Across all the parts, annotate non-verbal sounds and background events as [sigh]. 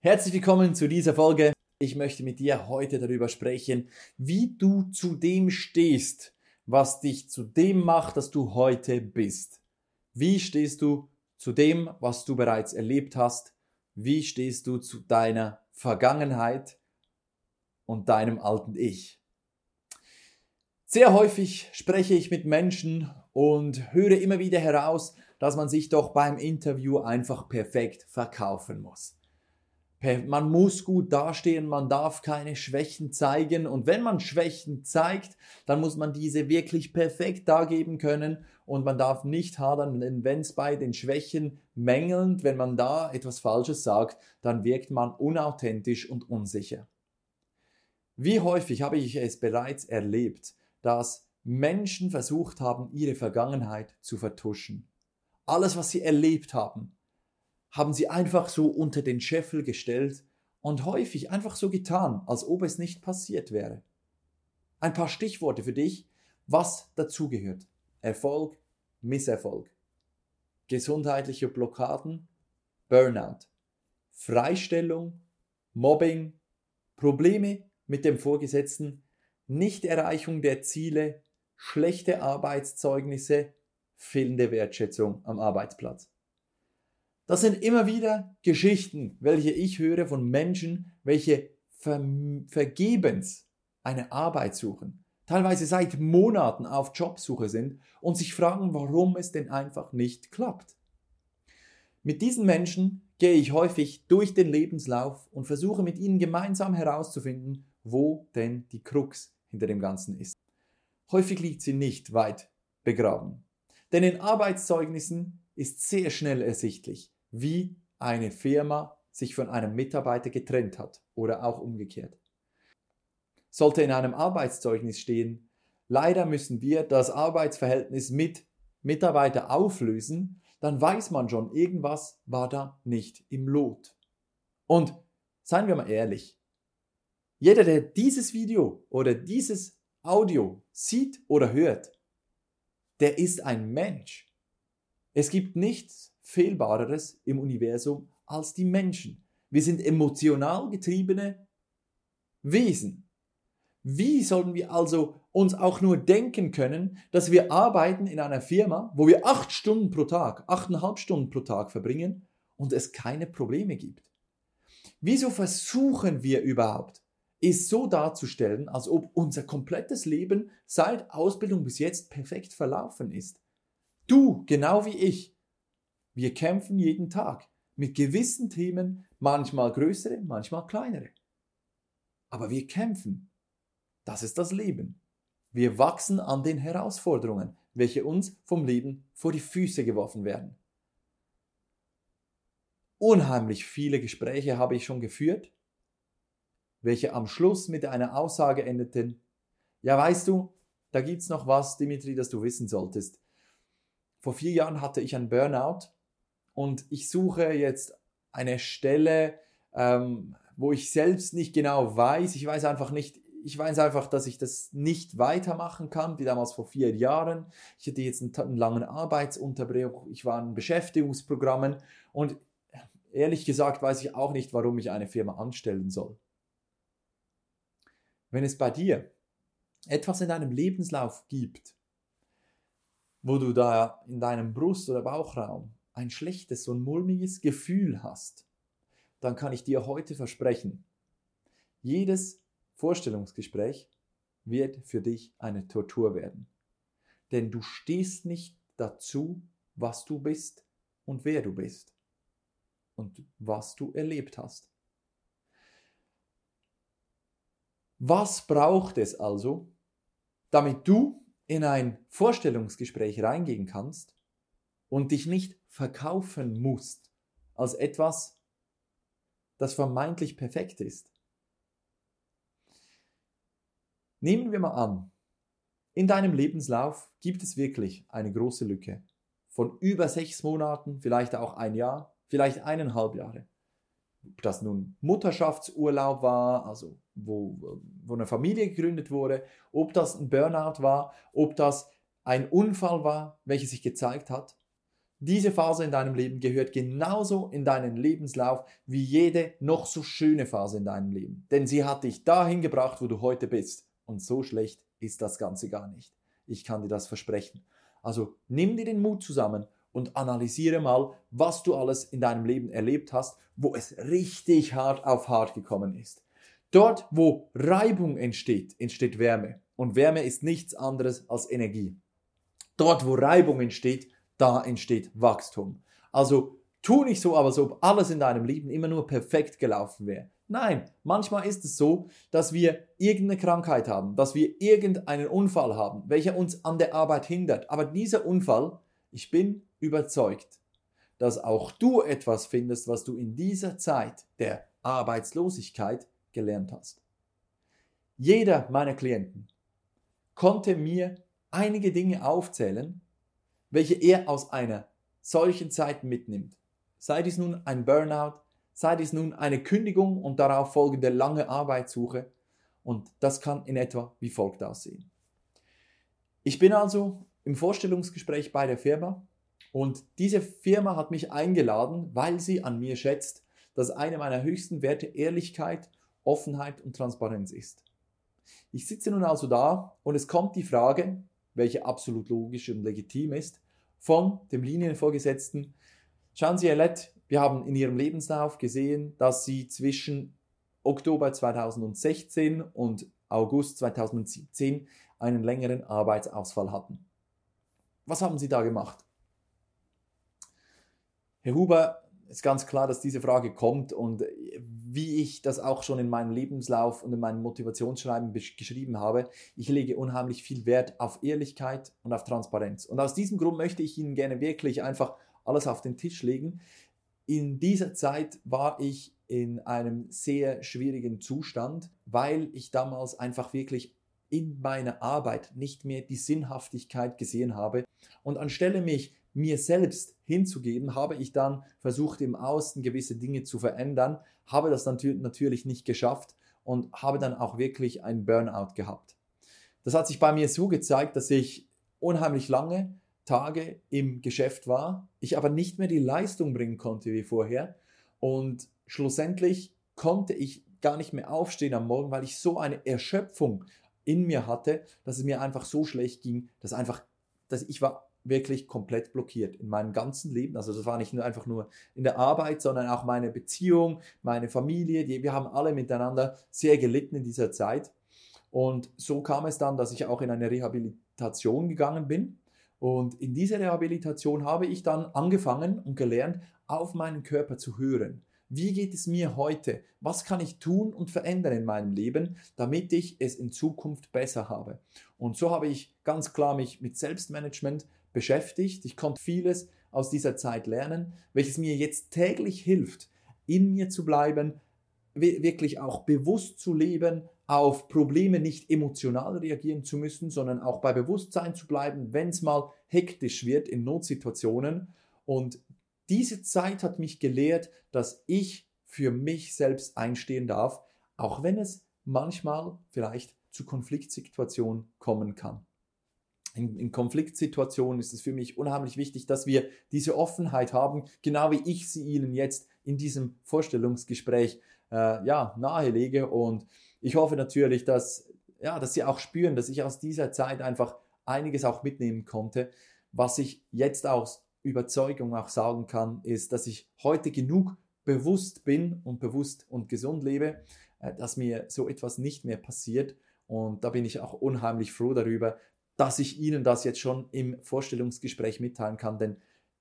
Herzlich willkommen zu dieser Folge. Ich möchte mit dir heute darüber sprechen, wie du zu dem stehst, was dich zu dem macht, dass du heute bist. Wie stehst du zu dem, was du bereits erlebt hast? Wie stehst du zu deiner Vergangenheit und deinem alten Ich? Sehr häufig spreche ich mit Menschen und höre immer wieder heraus, dass man sich doch beim Interview einfach perfekt verkaufen muss. Man muss gut dastehen, man darf keine Schwächen zeigen und wenn man Schwächen zeigt, dann muss man diese wirklich perfekt dargeben können und man darf nicht hadern, denn wenn es bei den Schwächen mängelnd, wenn man da etwas Falsches sagt, dann wirkt man unauthentisch und unsicher. Wie häufig habe ich es bereits erlebt, dass Menschen versucht haben, ihre Vergangenheit zu vertuschen. Alles, was sie erlebt haben, haben sie einfach so unter den Scheffel gestellt und häufig einfach so getan, als ob es nicht passiert wäre. Ein paar Stichworte für dich, was dazugehört. Erfolg, Misserfolg. Gesundheitliche Blockaden, Burnout. Freistellung, Mobbing, Probleme mit dem Vorgesetzten, Nichterreichung der Ziele, schlechte Arbeitszeugnisse, fehlende Wertschätzung am Arbeitsplatz. Das sind immer wieder Geschichten, welche ich höre von Menschen, welche ver vergebens eine Arbeit suchen, teilweise seit Monaten auf Jobsuche sind und sich fragen, warum es denn einfach nicht klappt. Mit diesen Menschen gehe ich häufig durch den Lebenslauf und versuche mit ihnen gemeinsam herauszufinden, wo denn die Krux hinter dem Ganzen ist. Häufig liegt sie nicht weit begraben. Denn in Arbeitszeugnissen ist sehr schnell ersichtlich, wie eine Firma sich von einem Mitarbeiter getrennt hat oder auch umgekehrt. Sollte in einem Arbeitszeugnis stehen, leider müssen wir das Arbeitsverhältnis mit Mitarbeiter auflösen, dann weiß man schon, irgendwas war da nicht im Lot. Und seien wir mal ehrlich, jeder, der dieses Video oder dieses Audio sieht oder hört, der ist ein Mensch. Es gibt nichts Fehlbareres im Universum als die Menschen. Wir sind emotional getriebene Wesen. Wie sollen wir also uns auch nur denken können, dass wir arbeiten in einer Firma, wo wir acht Stunden pro Tag, achteinhalb Stunden pro Tag verbringen und es keine Probleme gibt? Wieso versuchen wir überhaupt, es so darzustellen, als ob unser komplettes Leben seit Ausbildung bis jetzt perfekt verlaufen ist? Du, genau wie ich, wir kämpfen jeden Tag mit gewissen Themen, manchmal größere, manchmal kleinere. Aber wir kämpfen. Das ist das Leben. Wir wachsen an den Herausforderungen, welche uns vom Leben vor die Füße geworfen werden. Unheimlich viele Gespräche habe ich schon geführt, welche am Schluss mit einer Aussage endeten, ja weißt du, da gibt's noch was, Dimitri, das du wissen solltest. Vor vier Jahren hatte ich einen Burnout und ich suche jetzt eine Stelle, ähm, wo ich selbst nicht genau weiß, ich weiß einfach nicht, ich weiß einfach, dass ich das nicht weitermachen kann, wie damals vor vier Jahren. Ich hatte jetzt einen, einen langen Arbeitsunterbruch, ich war in Beschäftigungsprogrammen und ehrlich gesagt weiß ich auch nicht, warum ich eine Firma anstellen soll. Wenn es bei dir etwas in deinem Lebenslauf gibt, wo du da in deinem Brust- oder Bauchraum ein schlechtes, so ein mulmiges Gefühl hast, dann kann ich dir heute versprechen, jedes Vorstellungsgespräch wird für dich eine Tortur werden. Denn du stehst nicht dazu, was du bist und wer du bist und was du erlebt hast. Was braucht es also, damit du in ein Vorstellungsgespräch reingehen kannst und dich nicht verkaufen musst als etwas, das vermeintlich perfekt ist. Nehmen wir mal an, in deinem Lebenslauf gibt es wirklich eine große Lücke von über sechs Monaten, vielleicht auch ein Jahr, vielleicht eineinhalb Jahre. Ob das nun Mutterschaftsurlaub war, also wo, wo eine Familie gegründet wurde, ob das ein Burnout war, ob das ein Unfall war, welcher sich gezeigt hat, Diese Phase in deinem Leben gehört genauso in deinen Lebenslauf wie jede noch so schöne Phase in deinem Leben. Denn sie hat dich dahin gebracht, wo du heute bist. Und so schlecht ist das Ganze gar nicht. Ich kann dir das versprechen. Also nimm dir den Mut zusammen und analysiere mal, was du alles in deinem Leben erlebt hast, wo es richtig hart auf hart gekommen ist. Dort, wo Reibung entsteht, entsteht Wärme. Und Wärme ist nichts anderes als Energie. Dort, wo Reibung entsteht, da entsteht Wachstum. Also tu nicht so, als ob alles in deinem Leben immer nur perfekt gelaufen wäre. Nein, manchmal ist es so, dass wir irgendeine Krankheit haben, dass wir irgendeinen Unfall haben, welcher uns an der Arbeit hindert. Aber dieser Unfall, ich bin überzeugt, dass auch du etwas findest, was du in dieser Zeit der Arbeitslosigkeit gelernt hast. Jeder meiner Klienten konnte mir einige Dinge aufzählen, welche er aus einer solchen Zeit mitnimmt. Sei dies nun ein Burnout, sei dies nun eine Kündigung und darauf folgende lange Arbeitssuche. Und das kann in etwa wie folgt aussehen. Ich bin also im Vorstellungsgespräch bei der Firma und diese Firma hat mich eingeladen, weil sie an mir schätzt, dass eine meiner höchsten Werte Ehrlichkeit, Offenheit und Transparenz ist. Ich sitze nun also da und es kommt die Frage, welche absolut logisch und legitim ist, von dem Linienvorgesetzten. Schauen Sie, Herr Lett, wir haben in Ihrem Lebenslauf gesehen, dass Sie zwischen Oktober 2016 und August 2017 einen längeren Arbeitsausfall hatten. Was haben Sie da gemacht? Herr Huber, ist ganz klar, dass diese Frage kommt und wie ich das auch schon in meinem Lebenslauf und in meinem Motivationsschreiben geschrieben habe, ich lege unheimlich viel Wert auf Ehrlichkeit und auf Transparenz. Und aus diesem Grund möchte ich Ihnen gerne wirklich einfach alles auf den Tisch legen. In dieser Zeit war ich in einem sehr schwierigen Zustand, weil ich damals einfach wirklich in meiner Arbeit nicht mehr die Sinnhaftigkeit gesehen habe. Und anstelle mich mir selbst hinzugeben, habe ich dann versucht, im Außen gewisse Dinge zu verändern, habe das natürlich nicht geschafft und habe dann auch wirklich ein Burnout gehabt. Das hat sich bei mir so gezeigt, dass ich unheimlich lange Tage im Geschäft war, ich aber nicht mehr die Leistung bringen konnte wie vorher und schlussendlich konnte ich gar nicht mehr aufstehen am Morgen, weil ich so eine Erschöpfung in mir hatte, dass es mir einfach so schlecht ging, dass einfach, dass ich war wirklich komplett blockiert in meinem ganzen Leben. Also das war nicht nur einfach nur in der Arbeit, sondern auch meine Beziehung, meine Familie. Die, wir haben alle miteinander sehr gelitten in dieser Zeit. Und so kam es dann, dass ich auch in eine Rehabilitation gegangen bin. Und in dieser Rehabilitation habe ich dann angefangen und gelernt, auf meinen Körper zu hören. Wie geht es mir heute? Was kann ich tun und verändern in meinem Leben, damit ich es in Zukunft besser habe? Und so habe ich ganz klar mich mit Selbstmanagement beschäftigt. Ich konnte vieles aus dieser Zeit lernen, welches mir jetzt täglich hilft, in mir zu bleiben, wirklich auch bewusst zu leben, auf Probleme nicht emotional reagieren zu müssen, sondern auch bei Bewusstsein zu bleiben, wenn es mal hektisch wird in Notsituationen. Und diese Zeit hat mich gelehrt, dass ich für mich selbst einstehen darf, auch wenn es manchmal vielleicht zu Konfliktsituationen kommen kann in, in Konfliktsituationen ist es für mich unheimlich wichtig, dass wir diese Offenheit haben, genau wie ich sie Ihnen jetzt in diesem Vorstellungsgespräch äh, ja, nahelege. Und ich hoffe natürlich, dass, ja, dass Sie auch spüren, dass ich aus dieser Zeit einfach einiges auch mitnehmen konnte. Was ich jetzt aus Überzeugung auch sagen kann, ist, dass ich heute genug bewusst bin und bewusst und gesund lebe, äh, dass mir so etwas nicht mehr passiert. Und da bin ich auch unheimlich froh darüber, dass ich Ihnen das jetzt schon im Vorstellungsgespräch mitteilen kann, denn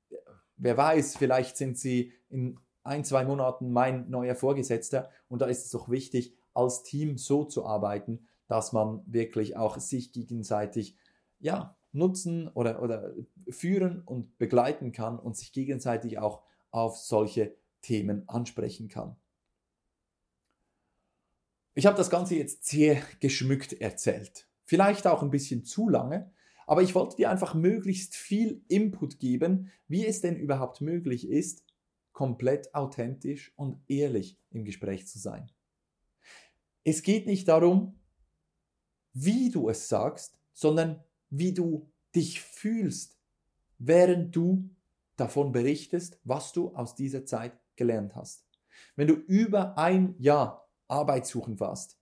äh, wer weiß, vielleicht sind Sie in ein, zwei Monaten mein neuer Vorgesetzter und da ist es doch wichtig, als Team so zu arbeiten, dass man wirklich auch sich gegenseitig ja, nutzen oder, oder führen und begleiten kann und sich gegenseitig auch auf solche Themen ansprechen kann. Ich habe das Ganze jetzt sehr geschmückt erzählt. Vielleicht auch ein bisschen zu lange, aber ich wollte dir einfach möglichst viel Input geben, wie es denn überhaupt möglich ist, komplett authentisch und ehrlich im Gespräch zu sein. Es geht nicht darum, wie du es sagst, sondern wie du dich fühlst, während du davon berichtest, was du aus dieser Zeit gelernt hast. Wenn du über ein Jahr arbeitssuchend warst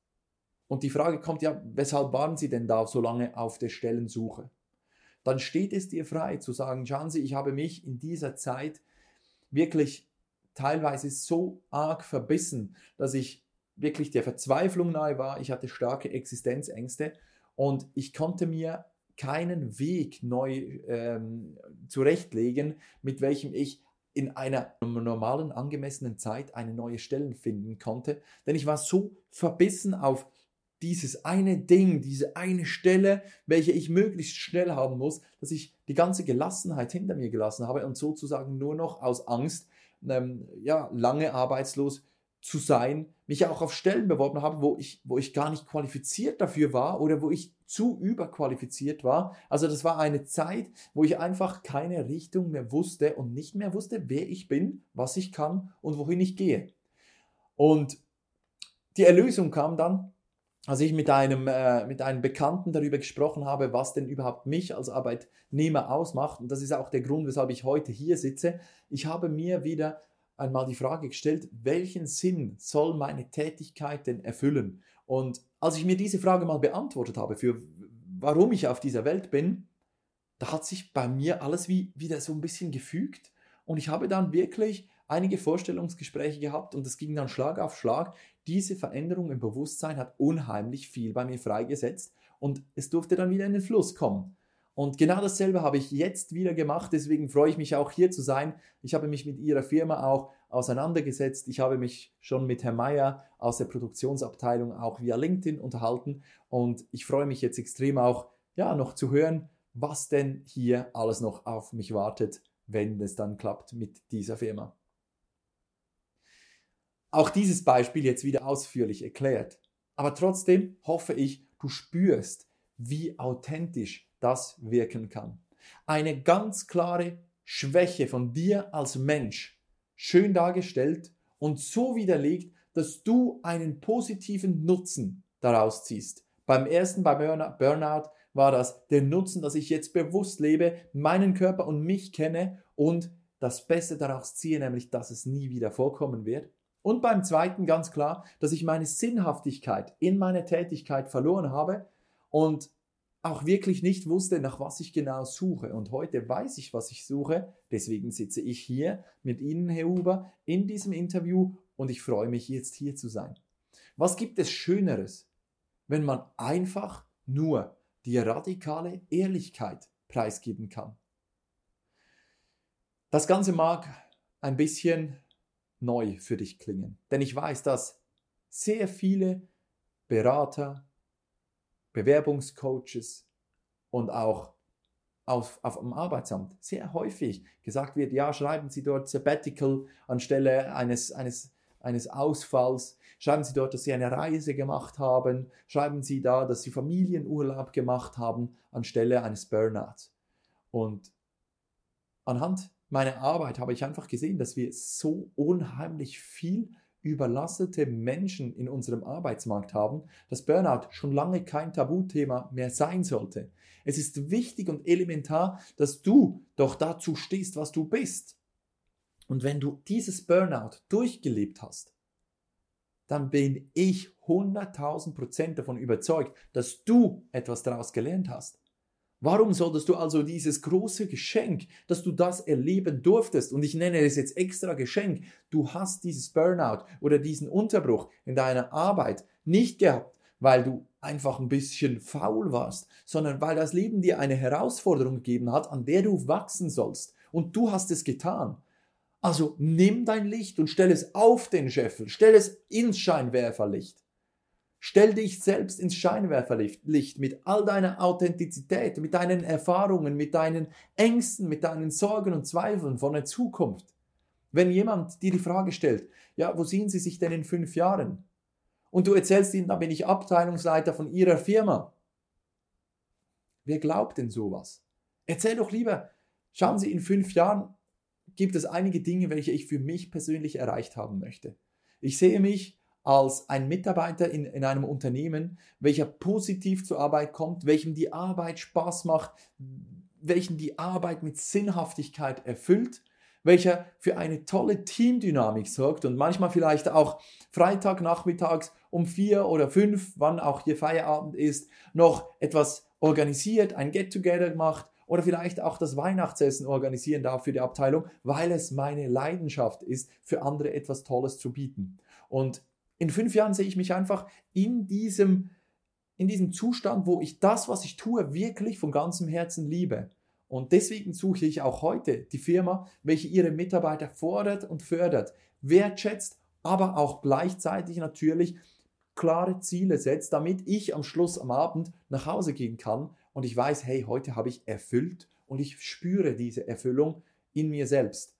und die Frage kommt ja, weshalb waren sie denn da so lange auf der Stellensuche? Dann steht es dir frei zu sagen, schauen Sie, ich habe mich in dieser Zeit wirklich teilweise so arg verbissen, dass ich wirklich der Verzweiflung nahe war. Ich hatte starke Existenzängste und ich konnte mir keinen Weg neu ähm, zurechtlegen, mit welchem ich in einer normalen, angemessenen Zeit eine neue Stelle finden konnte. Denn ich war so verbissen auf dieses eine Ding, diese eine Stelle, welche ich möglichst schnell haben muss, dass ich die ganze Gelassenheit hinter mir gelassen habe und sozusagen nur noch aus Angst, ähm, ja, lange arbeitslos zu sein, mich auch auf Stellen beworben habe, wo ich, wo ich gar nicht qualifiziert dafür war oder wo ich zu überqualifiziert war. Also das war eine Zeit, wo ich einfach keine Richtung mehr wusste und nicht mehr wusste, wer ich bin, was ich kann und wohin ich gehe. Und die Erlösung kam dann, als ich mit einem, äh, mit einem Bekannten darüber gesprochen habe, was denn überhaupt mich als Arbeitnehmer ausmacht. Und das ist auch der Grund, weshalb ich heute hier sitze. Ich habe mir wieder einmal die Frage gestellt, welchen Sinn soll meine Tätigkeit denn erfüllen? Und als ich mir diese Frage mal beantwortet habe, für warum ich auf dieser Welt bin, da hat sich bei mir alles wie wieder so ein bisschen gefügt und ich habe dann wirklich einige Vorstellungsgespräche gehabt und es ging dann Schlag auf Schlag. Diese Veränderung im Bewusstsein hat unheimlich viel bei mir freigesetzt und es durfte dann wieder in den Fluss kommen. Und genau dasselbe habe ich jetzt wieder gemacht, deswegen freue ich mich auch hier zu sein. Ich habe mich mit Ihrer Firma auch auseinandergesetzt. Ich habe mich schon mit Herrn Meyer aus der Produktionsabteilung auch via LinkedIn unterhalten und ich freue mich jetzt extrem auch, ja, noch zu hören, was denn hier alles noch auf mich wartet, wenn es dann klappt mit dieser Firma. Auch dieses Beispiel jetzt wieder ausführlich erklärt. Aber trotzdem hoffe ich, du spürst, wie authentisch das wirken kann. Eine ganz klare Schwäche von dir als Mensch, schön dargestellt und so widerlegt, dass du einen positiven Nutzen daraus ziehst. Beim ersten, bei Burnout, war das der Nutzen, dass ich jetzt bewusst lebe, meinen Körper und mich kenne und das Beste daraus ziehe, nämlich dass es nie wieder vorkommen wird. Und beim zweiten ganz klar, dass ich meine Sinnhaftigkeit in meiner Tätigkeit verloren habe und auch wirklich nicht wusste, nach was ich genau suche. Und heute weiß ich, was ich suche. Deswegen sitze ich hier mit Ihnen, Herr Huber, in diesem Interview und ich freue mich jetzt hier zu sein. Was gibt es Schöneres, wenn man einfach nur die radikale Ehrlichkeit preisgeben kann? Das Ganze mag ein bisschen neu für dich klingen, denn ich weiß, dass sehr viele Berater, Bewerbungscoaches und auch auf, auf dem Arbeitsamt sehr häufig gesagt wird, ja, schreiben Sie dort Sabbatical anstelle eines, eines, eines Ausfalls, schreiben Sie dort, dass Sie eine Reise gemacht haben, schreiben Sie da, dass Sie Familienurlaub gemacht haben anstelle eines Burnouts. Und anhand meiner Arbeit habe ich einfach gesehen, dass wir so unheimlich viel überlastete Menschen in unserem Arbeitsmarkt haben, dass Burnout schon lange kein Tabuthema mehr sein sollte. Es ist wichtig und elementar, dass du doch dazu stehst, was du bist. Und wenn du dieses Burnout durchgelebt hast, dann bin ich 100.000 Prozent davon überzeugt, dass du etwas daraus gelernt hast. Warum solltest du also dieses große Geschenk, dass du das erleben durftest, und ich nenne es jetzt extra Geschenk, du hast dieses Burnout oder diesen Unterbruch in deiner Arbeit nicht gehabt, weil du einfach ein bisschen faul warst, sondern weil das Leben dir eine Herausforderung gegeben hat, an der du wachsen sollst. Und du hast es getan. Also nimm dein Licht und stell es auf den Scheffel, stell es ins Scheinwerferlicht. Stell dich selbst ins Scheinwerferlicht mit all deiner Authentizität, mit deinen Erfahrungen, mit deinen Ängsten, mit deinen Sorgen und Zweifeln von der Zukunft. Wenn jemand dir die Frage stellt, ja, wo sehen Sie sich denn in fünf Jahren? Und du erzählst ihm, da bin ich Abteilungsleiter von Ihrer Firma. Wer glaubt denn sowas? Erzähl doch lieber, schauen Sie, in fünf Jahren gibt es einige Dinge, welche ich für mich persönlich erreicht haben möchte. Ich sehe mich als ein Mitarbeiter in, in einem Unternehmen, welcher positiv zur Arbeit kommt, welchem die Arbeit Spaß macht, welchen die Arbeit mit Sinnhaftigkeit erfüllt, welcher für eine tolle Teamdynamik sorgt und manchmal vielleicht auch Freitagnachmittags um vier oder fünf, wann auch hier Feierabend ist, noch etwas organisiert, ein Get-Together macht oder vielleicht auch das Weihnachtsessen organisieren darf für die Abteilung, weil es meine Leidenschaft ist, für andere etwas Tolles zu bieten. Und in fünf Jahren sehe ich mich einfach in diesem, in diesem Zustand, wo ich das, was ich tue, wirklich von ganzem Herzen liebe. Und deswegen suche ich auch heute die Firma, welche ihre Mitarbeiter fordert und fördert, wertschätzt, aber auch gleichzeitig natürlich klare Ziele setzt, damit ich am Schluss am Abend nach Hause gehen kann und ich weiß, hey, heute habe ich erfüllt und ich spüre diese Erfüllung in mir selbst.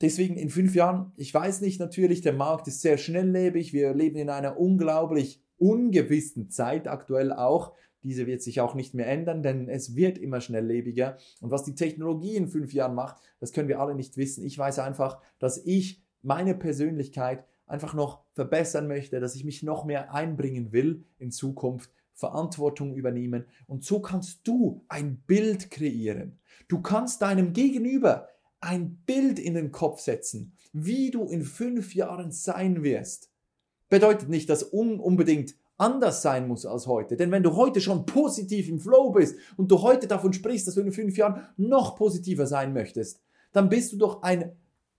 Deswegen in fünf Jahren, ich weiß nicht, natürlich, der Markt ist sehr schnelllebig. Wir leben in einer unglaublich ungewissen Zeit aktuell auch. Diese wird sich auch nicht mehr ändern, denn es wird immer schnelllebiger. Und was die Technologie in fünf Jahren macht, das können wir alle nicht wissen. Ich weiß einfach, dass ich meine Persönlichkeit einfach noch verbessern möchte, dass ich mich noch mehr einbringen will in Zukunft Verantwortung übernehmen. Und so kannst du ein Bild kreieren. Du kannst deinem Gegenüber ein Bild in den Kopf setzen, wie du in fünf Jahren sein wirst. Bedeutet nicht, dass unbedingt anders sein muss als heute. Denn wenn du heute schon positiv im Flow bist und du heute davon sprichst, dass du in fünf Jahren noch positiver sein möchtest, dann bist du doch ein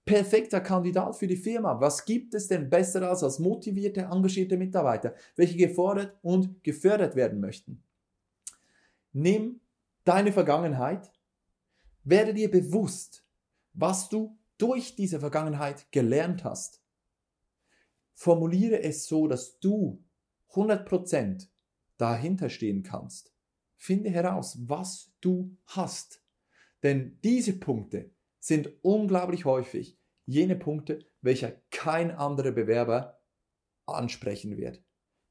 perfekter Kandidat für die Firma. Was gibt es denn besseres als motivierte, engagierte Mitarbeiter, welche gefordert und gefördert werden möchten? Nimm deine Vergangenheit, werde dir bewusst, was du durch diese Vergangenheit gelernt hast. Formuliere es so, dass du 100% dahinter stehen kannst. Finde heraus, was du hast. Denn diese Punkte sind unglaublich häufig jene Punkte, welche kein anderer Bewerber ansprechen wird.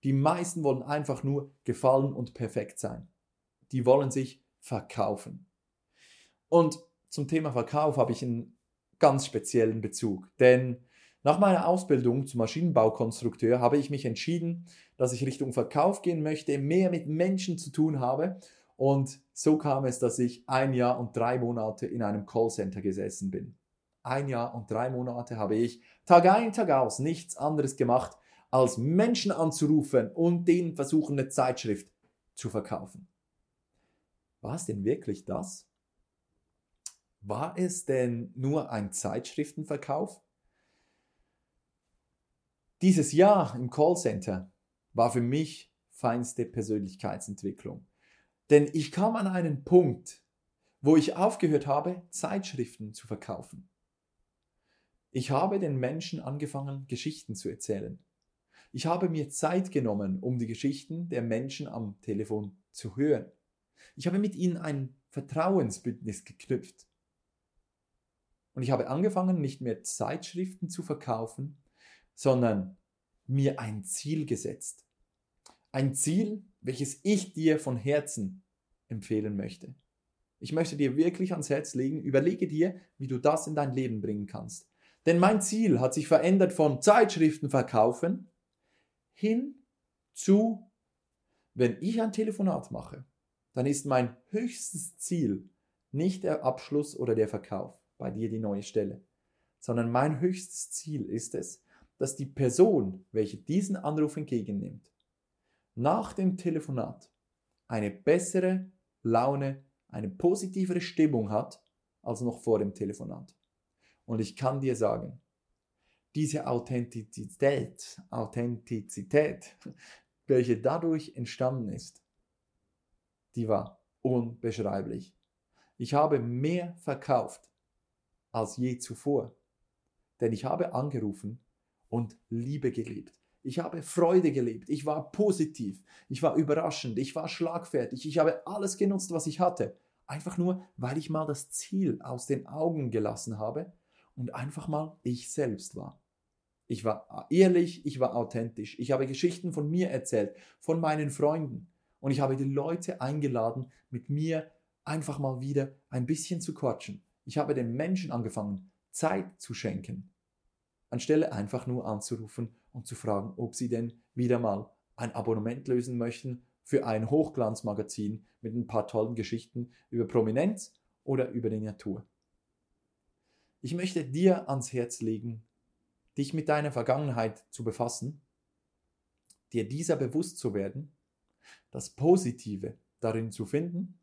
Die meisten wollen einfach nur gefallen und perfekt sein. Die wollen sich verkaufen. Und zum Thema Verkauf habe ich einen ganz speziellen Bezug, denn nach meiner Ausbildung zum Maschinenbaukonstrukteur habe ich mich entschieden, dass ich Richtung Verkauf gehen möchte, mehr mit Menschen zu tun habe und so kam es, dass ich ein Jahr und drei Monate in einem Callcenter gesessen bin. Ein Jahr und drei Monate habe ich Tag ein, Tag aus nichts anderes gemacht, als Menschen anzurufen und denen versuchen, eine Zeitschrift zu verkaufen. War es denn wirklich das? War es denn nur ein Zeitschriftenverkauf? Dieses Jahr im Callcenter war für mich feinste Persönlichkeitsentwicklung. Denn ich kam an einen Punkt, wo ich aufgehört habe, Zeitschriften zu verkaufen. Ich habe den Menschen angefangen, Geschichten zu erzählen. Ich habe mir Zeit genommen, um die Geschichten der Menschen am Telefon zu hören. Ich habe mit ihnen ein Vertrauensbündnis geknüpft. Und ich habe angefangen, nicht mehr Zeitschriften zu verkaufen, sondern mir ein Ziel gesetzt. Ein Ziel, welches ich dir von Herzen empfehlen möchte. Ich möchte dir wirklich ans Herz legen, überlege dir, wie du das in dein Leben bringen kannst. Denn mein Ziel hat sich verändert von Zeitschriften verkaufen hin zu, wenn ich ein Telefonat mache, dann ist mein höchstes Ziel nicht der Abschluss oder der Verkauf bei dir die neue Stelle, sondern mein höchstes Ziel ist es, dass die Person, welche diesen Anruf entgegennimmt, nach dem Telefonat eine bessere Laune, eine positivere Stimmung hat als noch vor dem Telefonat. Und ich kann dir sagen, diese Authentizität, Authentizität, [laughs] welche dadurch entstanden ist, die war unbeschreiblich. Ich habe mehr verkauft als je zuvor, denn ich habe angerufen und Liebe gelebt. Ich habe Freude gelebt. Ich war positiv. Ich war überraschend. Ich war schlagfertig. Ich habe alles genutzt, was ich hatte. Einfach nur, weil ich mal das Ziel aus den Augen gelassen habe und einfach mal ich selbst war. Ich war ehrlich, ich war authentisch. Ich habe Geschichten von mir erzählt, von meinen Freunden. Und ich habe die Leute eingeladen, mit mir einfach mal wieder ein bisschen zu quatschen. Ich habe den Menschen angefangen, Zeit zu schenken, anstelle einfach nur anzurufen und zu fragen, ob sie denn wieder mal ein Abonnement lösen möchten für ein Hochglanzmagazin mit ein paar tollen Geschichten über Prominenz oder über die Natur. Ich möchte dir ans Herz legen, dich mit deiner Vergangenheit zu befassen, dir dieser bewusst zu werden, das Positive darin zu finden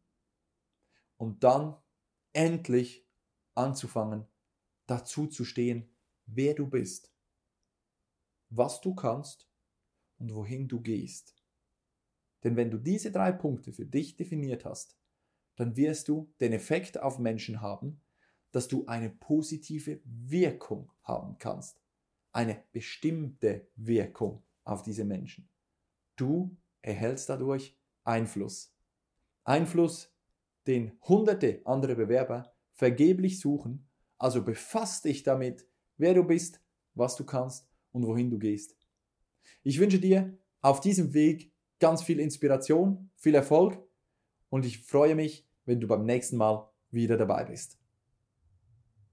und dann endlich anzufangen, dazu zu stehen, wer du bist, was du kannst und wohin du gehst. Denn wenn du diese drei Punkte für dich definiert hast, dann wirst du den Effekt auf Menschen haben, dass du eine positive Wirkung haben kannst. Eine bestimmte Wirkung auf diese Menschen. Du erhältst dadurch Einfluss. Einfluss, den hunderte andere Bewerber vergeblich suchen. Also befass dich damit, wer du bist, was du kannst und wohin du gehst. Ich wünsche dir auf diesem Weg ganz viel Inspiration, viel Erfolg und ich freue mich, wenn du beim nächsten Mal wieder dabei bist.